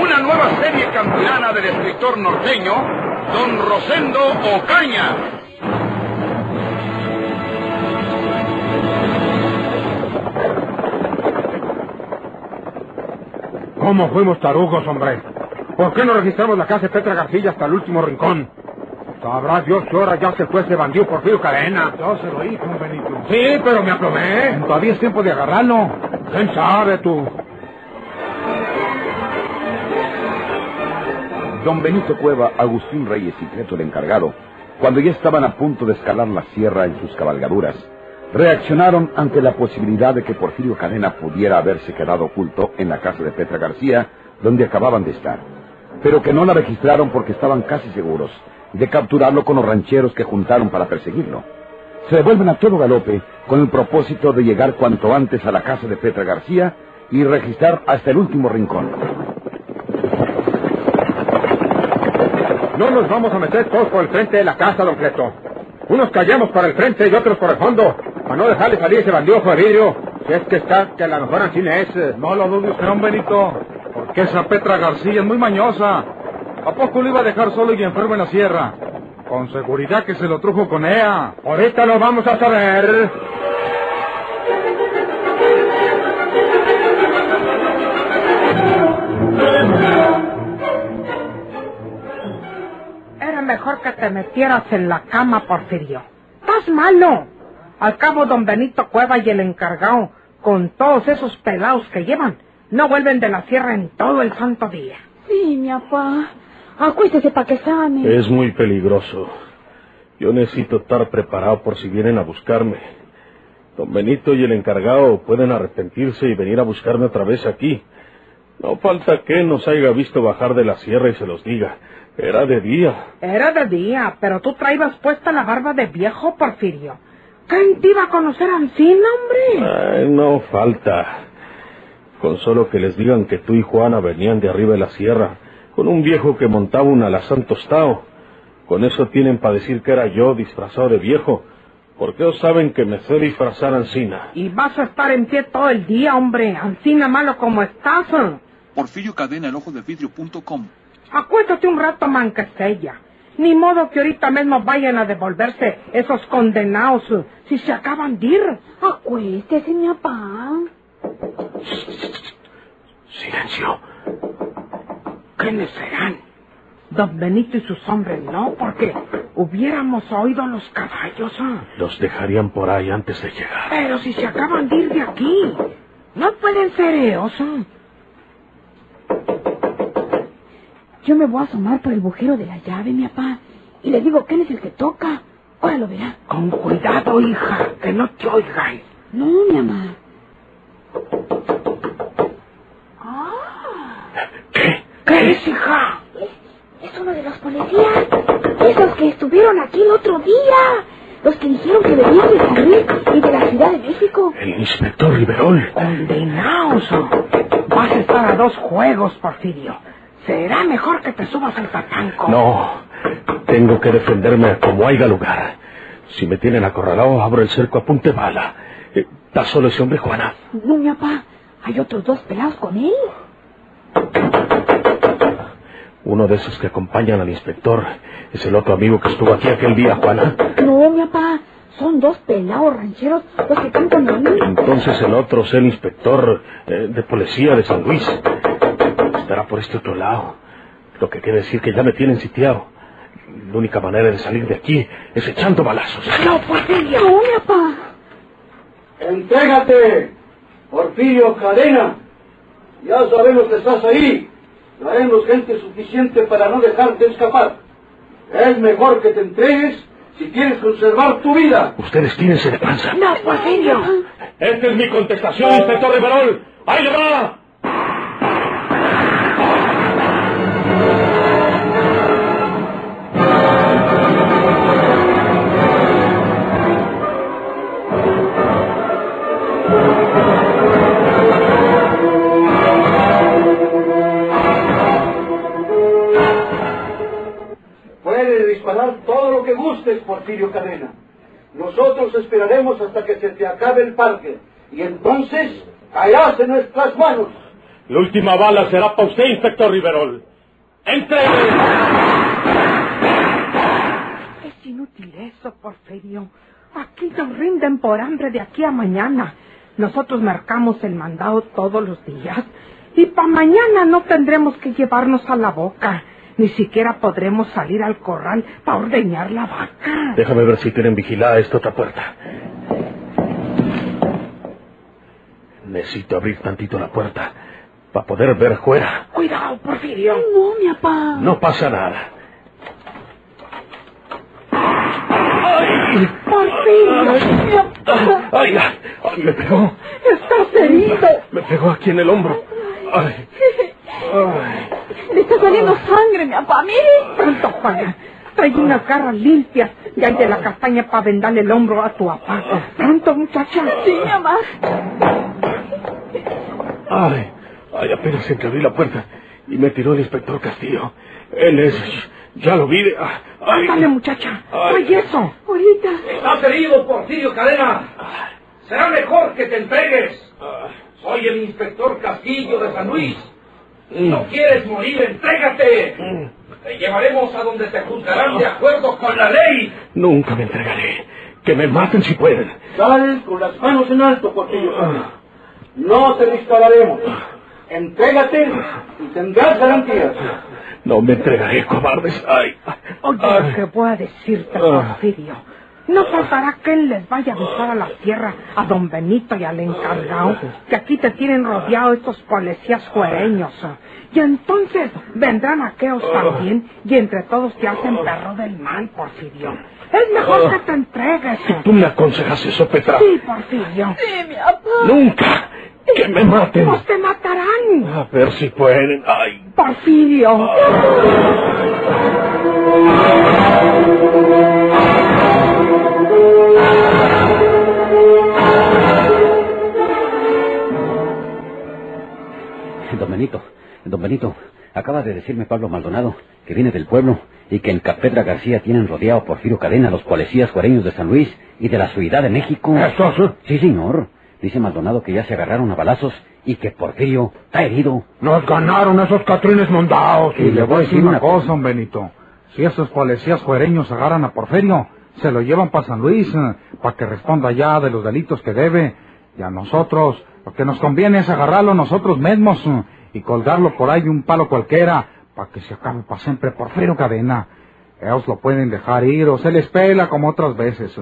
Una nueva serie campilana del escritor norteño, don Rosendo Ocaña. ¿Cómo fuimos tarugos, hombre? ¿Por qué no registramos la casa de Petra García hasta el último rincón? Sabrá Dios qué hora ya se fue ese bandido Porfirio Cadena. Yo se lo hice, un Benito. Sí, pero me aplomé. Todavía es tiempo de agarrarlo. ¿Quién sabe tú? Don Benito Cueva, Agustín Reyes y Creto el encargado, cuando ya estaban a punto de escalar la sierra en sus cabalgaduras, reaccionaron ante la posibilidad de que Porfirio Cadena pudiera haberse quedado oculto en la casa de Petra García, donde acababan de estar, pero que no la registraron porque estaban casi seguros de capturarlo con los rancheros que juntaron para perseguirlo. Se devuelven a todo galope con el propósito de llegar cuanto antes a la casa de Petra García y registrar hasta el último rincón. No nos vamos a meter todos por el frente de la casa, don Cleto. Unos callamos por el frente y otros por el fondo, para no dejarle salir ese bandido de vidrio. Si es que está, que a la mejor así es. No lo dudes, don Benito. Porque esa Petra García es muy mañosa. ¿A poco lo iba a dejar solo y enfermo en la sierra? Con seguridad que se lo trujo con ella. Ahorita lo vamos a saber. Que te metieras en la cama, Porfirio. Estás malo. Al cabo, don Benito Cueva y el encargado, con todos esos pelados que llevan, no vuelven de la sierra en todo el santo día. Sí, mi papá. Acuéstese para que sane. Es muy peligroso. Yo necesito estar preparado por si vienen a buscarme. Don Benito y el encargado pueden arrepentirse y venir a buscarme otra vez aquí. No falta que él nos haya visto bajar de la sierra y se los diga. Era de día. Era de día, pero tú traías puesta la barba de viejo, Porfirio. ¿Quién te iba a conocer a Ancina, hombre? Ay, no falta. Con solo que les digan que tú y Juana venían de arriba de la sierra, con un viejo que montaba un alazán tostado. Con eso tienen para decir que era yo disfrazado de viejo. Porque ellos saben que me sé disfrazar Ancina. Y vas a estar en pie todo el día, hombre. Ancina malo como estás. Porfirio Cadena, el ojo de vidrio.com. Acuéstate un rato, manquestella. Ni modo que ahorita mismo vayan a devolverse esos condenados si se acaban de ir. Acuéstese, mi papá. Silencio. ¿Quiénes serán? Don Benito y sus hombres, no, porque hubiéramos oído los caballos. ¿ah? Los dejarían por ahí antes de llegar. Pero si se acaban de ir de aquí, no pueden ser ellos. ¿ah? Yo me voy a asomar por el bujero de la llave, mi papá. Y le digo quién es el que toca. Ahora lo verá. Con cuidado, hija, que no te oigan. No, mi mamá. ¿Qué? ¿Qué es, hija? Es, es uno de los policías. Esos que estuvieron aquí el otro día. Los que dijeron que venían de Luis y de la Ciudad de México. El inspector Riverol. Condenaos. Vas a estar a dos juegos, Porfirio. Será mejor que te subas al tatanco. No. Tengo que defenderme como haya lugar. Si me tienen acorralado, abro el cerco a punta de bala. Eh, ¿Está solo ese hombre, Juana? No, mi papá. Hay otros dos pelados con él. Uno de esos que acompañan al inspector es el otro amigo que estuvo aquí aquel día, Juana. No, mi papá. Son dos pelados rancheros los que están con él. Entonces el otro es el inspector eh, de policía de San Luis. Estará por este otro lado. Lo que quiere decir que ya me tienen sitiado. La única manera de salir de aquí es echando balazos. No, Porfirio. No, mi papá. Entrégate, Porfirio Cadena. Ya sabemos que estás ahí. Traemos gente suficiente para no dejarte escapar. Es mejor que te entregues si quieres conservar tu vida. Ustedes tírense de panza. No, Porfirio. Esta es mi contestación, inspector Riverol. ¡Ahí le va! Asustes, Porfirio Cadena. Nosotros esperaremos hasta que se te acabe el parque. Y entonces caerás en nuestras manos. La última bala será para usted, inspector Riverol. ¡Entre! Es inútil eso, Porfirio. Aquí nos rinden por hambre de aquí a mañana. Nosotros marcamos el mandado todos los días. Y para mañana no tendremos que llevarnos a la boca. Ni siquiera podremos salir al corral para ordeñar la vaca. Déjame ver si tienen vigilada esta otra puerta. Necesito abrir tantito la puerta para poder ver fuera. Cuidado, Porfirio. No, mi papá. No pasa nada. Porfirio. ¡Ay, ay! ay, me pegó! Estás herido. Me pegó aquí en el hombro. ¡Ay! ¡Ay! Le está saliendo sangre, mi papá. Mire. Pronto, Juana. Trae unas garras limpias y hay de la castaña para vendarle el hombro a tu papá. Pronto, muchacha. Sí, mi mamá. ¡Ay! ¡Ay! Apenas entreabrí la puerta y me tiró el inspector Castillo. Él es... Ya lo vi. ah, ¡Ay! Dale, muchacha. Ay. Trae eso. Ahorita. ¿Estás herido, Porfirio Cadena? Será mejor que te entregues. Soy el inspector Castillo de San Luis. No quieres morir, entrégate. Te llevaremos a donde te juzgarán de acuerdo con la ley. Nunca me entregaré. Que me maten si pueden. Sal con las manos en alto, Porfirio Cadena. No te dispararemos. Entrégate y tendrás garantías. No me entregaré, cobardes. ¡Ay! Oye, Ay. lo que voy a decirte, Ah. Porfirio. No faltará que él les vaya a avisar a la tierra, a don Benito y al encargado, que aquí te tienen rodeado estos policías juereños. Y entonces vendrán aquellos también, y entre todos te hacen perro del mal, Porfirio. Es mejor que te entregues. ¿Tú me aconsejas eso, Petra? Sí, Porfirio. Sí, mi papá. ¡Nunca! ¡Que me maten! Pues te matarán. A ver si pueden. ¡Ay! Porfirio. Don Benito, don Benito, acaba de decirme Pablo Maldonado que viene del pueblo y que en Capedra García tienen rodeado a Porfirio Cadena los policías juareños de San Luis y de la Ciudad de México. ¿Eso sí? Sí, señor. Dice Maldonado que ya se agarraron a balazos y que Porfirio está herido. Nos ganaron esos catrines mondados. Y le voy a decir una cosa, don Benito. Si esos policías juereños agarran a Porfirio, se lo llevan para San Luis, para que responda ya de los delitos que debe. Y a nosotros, lo que nos conviene es agarrarlo nosotros mismos y colgarlo por ahí un palo cualquiera, para que se acabe para siempre Porfirio Cadena. Ellos lo pueden dejar ir o se les pela como otras veces.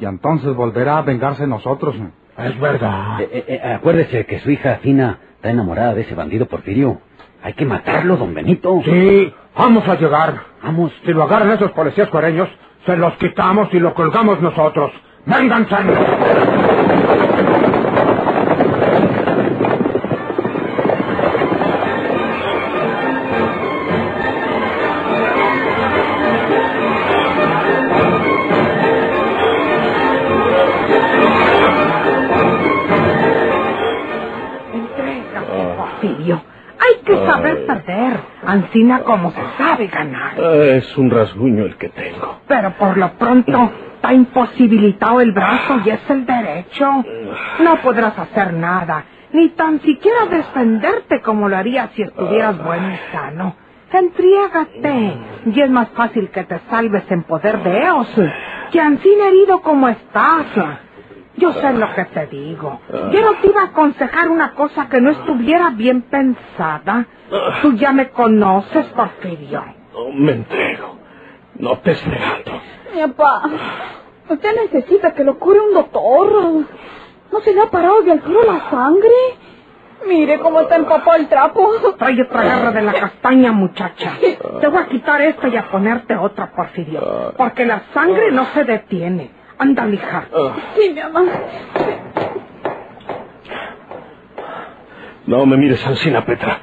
Y entonces volverá a vengarse nosotros. Es verdad. Eh, eh, eh, acuérdese que su hija Fina está enamorada de ese bandido Porfirio. Hay que matarlo, don Benito. Sí, vamos a llegar. Vamos. Si lo agarran esos policías cuareños, se los quitamos y lo colgamos nosotros. ¡Vénganse! Como se sabe ganar. Ah, Es un rasguño el que tengo. Pero por lo pronto está imposibilitado el brazo y es el derecho. No podrás hacer nada, ni tan siquiera defenderte como lo harías si estuvieras bueno y sano. Entriégate, y es más fácil que te salves en poder de ellos que Ancina herido como estás. Yo sé lo que te digo. Yo no te iba a aconsejar una cosa que no estuviera bien pensada. Tú ya me conoces, Porfirio. No me entrego. No te negando. Mi papá. Usted necesita que lo cure un doctor. ¿No se le ha parado de altura la sangre? Mire cómo está empapado el trapo. Trae otra garra de la castaña, muchacha. Te voy a quitar esta y a ponerte otra, Porfirio. Porque la sangre no se detiene. Anda, mija. Sí, mi mamá. No me mires, Ancina Petra.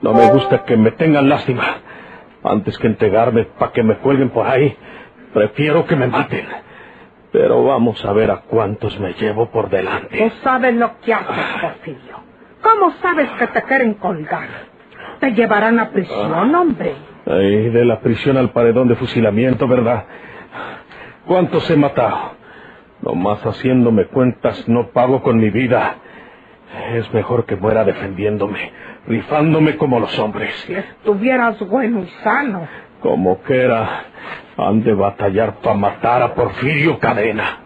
No me gusta que me tengan lástima. Antes que entregarme para que me cuelguen por ahí, prefiero que me maten. Pero vamos a ver a cuántos me llevo por delante. Tú sabes lo que haces, Porfirio. ¿Cómo sabes que te quieren colgar? Te llevarán a prisión, hombre. Ay, de la prisión al paredón de fusilamiento, ¿verdad? ¿Cuántos he matado? Nomás haciéndome cuentas no pago con mi vida. Es mejor que muera defendiéndome, rifándome como los hombres. Si estuvieras bueno y sano. Como quiera, han de batallar para matar a Porfirio Cadena.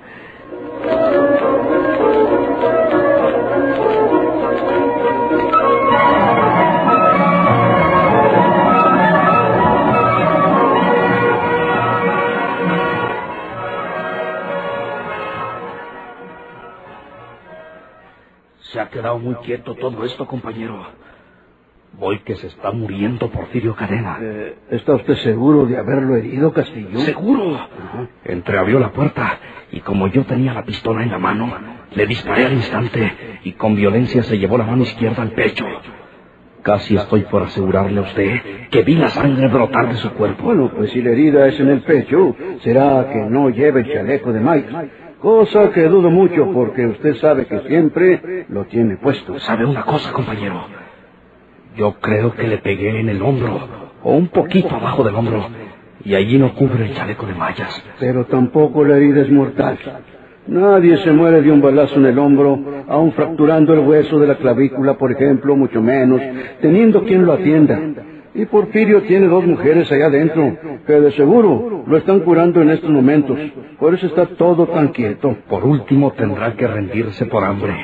Se ha quedado muy quieto todo esto, compañero. Voy que se está muriendo Porfirio Cadena. Eh, ¿Está usted seguro de haberlo herido, Castillo? ¿Seguro? Entreabrió la puerta y como yo tenía la pistola en la mano, le disparé al instante y con violencia se llevó la mano izquierda al pecho. Casi estoy por asegurarle a usted que vi la sangre brotar de su cuerpo. Bueno, pues si la herida es en el pecho, será que no lleva el chaleco de Mike. Cosa que dudo mucho porque usted sabe que siempre lo tiene puesto. ¿Sabe una cosa, compañero? Yo creo que le pegué en el hombro, o un poquito abajo del hombro, y allí no cubre el chaleco de mallas. Pero tampoco la herida es mortal. Nadie se muere de un balazo en el hombro, aun fracturando el hueso de la clavícula, por ejemplo, mucho menos, teniendo quien lo atienda. Y Porfirio tiene dos mujeres allá adentro, que de seguro lo están curando en estos momentos. Por eso está todo tan quieto. Por último, tendrá que rendirse por hambre.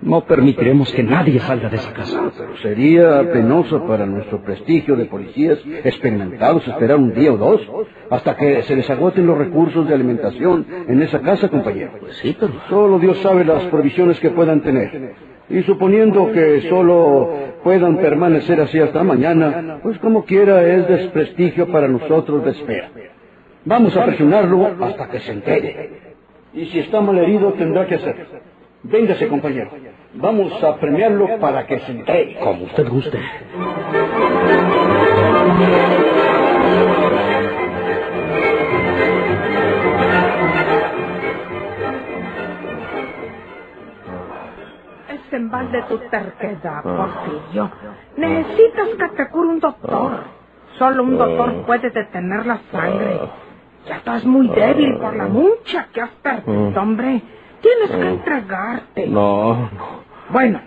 No permitiremos que nadie salga de esa casa. Pero sería penoso para nuestro prestigio de policías experimentados esperar un día o dos hasta que se les agoten los recursos de alimentación en esa casa, compañero. Pues sí, pero... Solo Dios sabe las provisiones que puedan tener. Y suponiendo que solo puedan permanecer así hasta mañana, pues como quiera es desprestigio para nosotros de espera. Vamos a presionarlo hasta que se entere. Y si está mal herido, tendrá que hacerlo. Véngase, compañero. Vamos a premiarlo para que se entregue. Como usted guste. En balde tu terquedad, Porfirio. Necesitas que te cure un doctor. Solo un doctor puede detener la sangre. Ya estás muy débil por la mucha que has perdido, hombre. Tienes que entregarte. No, no. Bueno,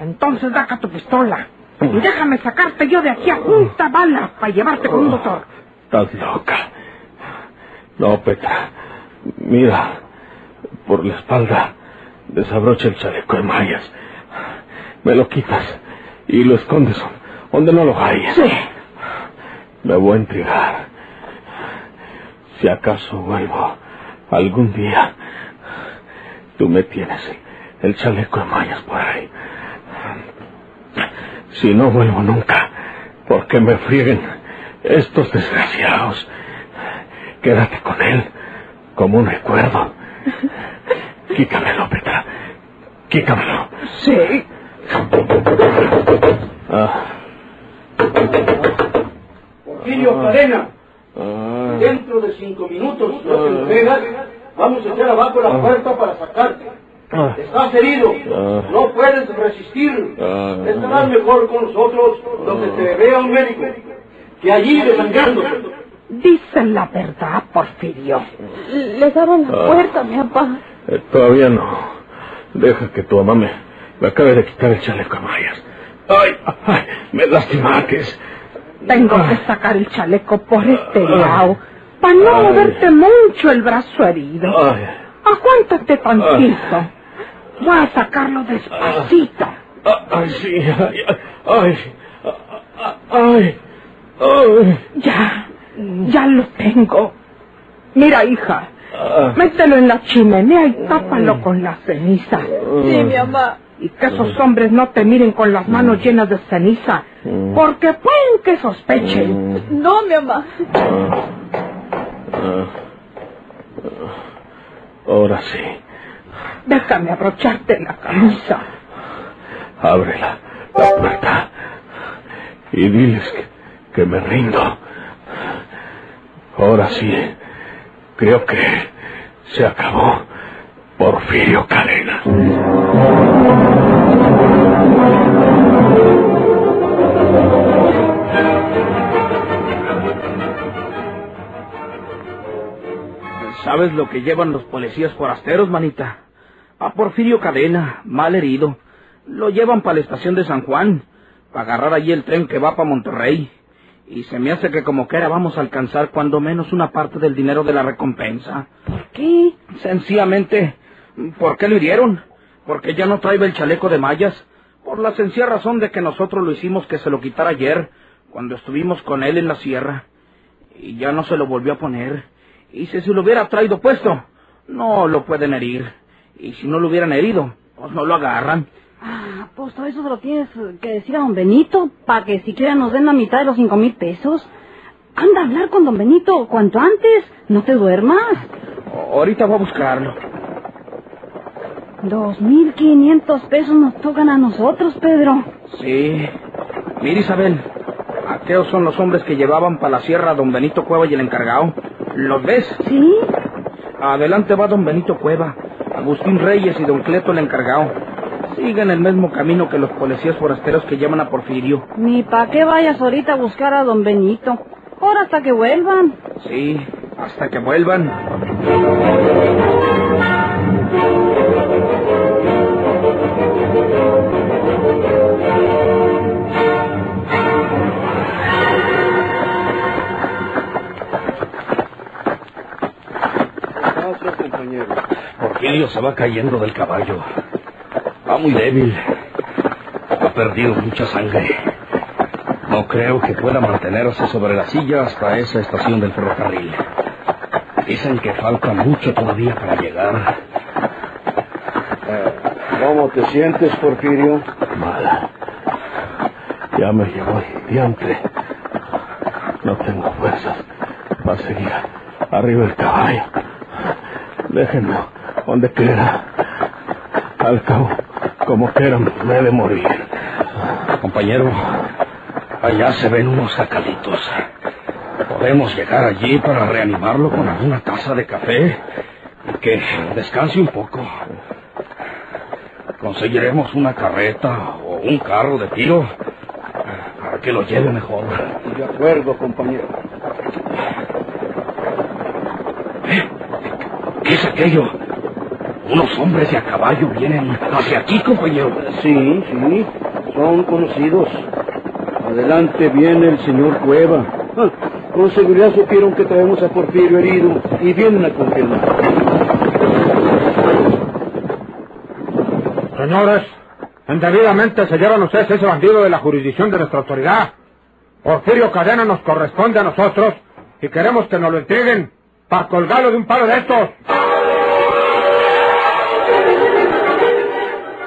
entonces saca tu pistola. Y déjame sacarte yo de aquí a junta bala para llevarte con un doctor. Estás loca. No, Petra. Mira, por la espalda desabrocha el chaleco de mallas. Me lo quitas y lo escondes donde no lo hayas. Sí. Me voy a entregar. Si acaso vuelvo algún día, tú me tienes el, el chaleco de mallas por ahí. Si no vuelvo nunca, porque me frieguen estos desgraciados, quédate con él como un recuerdo. Quítamelo, Petra. Quítamelo. Sí. Ah, Porfirio Cadena, ah, dentro de cinco minutos no te entregas, vamos a echar abajo la puerta para sacarte. ah, Estás herido, no puedes resistir. Ah. Estarás mejor con nosotros donde te vea un médico que allí desangrándote. Dicen la verdad, Porfirio. Les abro la puerta, mi papá. Eh, todavía no. Deja que tu mamá me, me acabe de quitar el chaleco de mallas. Ay, ay, me lastimates. Tengo que sacar el chaleco por este lado para no moverte mucho el brazo herido. Ay, Aguántate tantito. Voy a sacarlo despacito. ay, sí, ay, ay, ay, ay, ay. Ya, ya lo tengo. Mira, hija. Mételo en la chimenea y tápalo con la ceniza. Sí, mi mamá. Y que esos hombres no te miren con las manos llenas de ceniza, porque pueden que sospechen. No, mi mamá. Ah, ah, Ahora sí, Déjame abrocharte la camisa. abre la, la puerta y diles que, que me rindo. Ahora sí, creo que se acabó Porfirio Cadena. ¿Sabes lo que llevan los policías forasteros, manita? A Porfirio Cadena, mal herido. Lo llevan para la estación de San Juan, para agarrar allí el tren que va para Monterrey. Y se me hace que como quiera vamos a alcanzar cuando menos una parte del dinero de la recompensa. ¿Por qué? Sencillamente, ¿por qué lo hirieron? Porque ya no trae el chaleco de mallas. Por la sencilla razón de que nosotros lo hicimos que se lo quitara ayer, cuando estuvimos con él en la sierra. Y ya no se lo volvió a poner. Y si se lo hubiera traído puesto, no lo pueden herir. Y si no lo hubieran herido, pues no lo agarran. Ah, pues todo eso se lo tienes que decir a don Benito, para que siquiera nos den la mitad de los cinco mil pesos. Anda a hablar con don Benito cuanto antes, no te duermas. Ahorita voy a buscarlo. Dos mil quinientos pesos nos tocan a nosotros, Pedro. Sí. Mira, Isabel, aquellos son los hombres que llevaban para la sierra a don Benito Cueva y el encargado. ¿Los ves? ¿Sí? Adelante va don Benito Cueva, Agustín Reyes y don Cleto el encargado. Siguen el mismo camino que los policías forasteros que llaman a Porfirio. Ni pa' qué vayas ahorita a buscar a don Benito. Ahora hasta que vuelvan. Sí, hasta que vuelvan. compañero? Porfirio se va cayendo del caballo. Va muy débil. Ha perdido mucha sangre. No creo que pueda mantenerse sobre la silla hasta esa estación del ferrocarril. Dicen que falta mucho todavía para llegar. Eh, ¿Cómo te sientes, Porfirio? Mal. Ya me llevó el diantre. No tengo fuerzas para seguir arriba del caballo. Déjenme donde quiera. Al cabo, como quiera, me he de morir. Compañero, allá se ven unos sacalitos. Podemos llegar allí para reanimarlo con alguna taza de café y que descanse un poco. Conseguiremos una carreta o un carro de tiro para que lo lleve mejor. De acuerdo, compañero. ¿Qué es aquello? Unos hombres de a caballo vienen hacia aquí, compañero. Sí, sí, son conocidos. Adelante viene el señor Cueva. Ah, con seguridad supieron que traemos a Porfirio herido y vienen a confirmar. Señores, indebidamente se llevan ustedes ese bandido de la jurisdicción de nuestra autoridad. Porfirio Cadena nos corresponde a nosotros y queremos que nos lo entreguen para colgarlo de un palo de estos.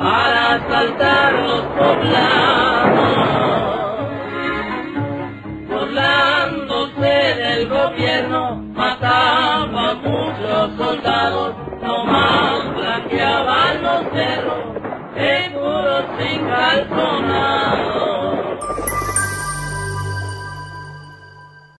para asaltar los poblados, burlándose del gobierno, mataba a muchos soldados, nomás blanqueaban los cerros, seguros sin calzonar.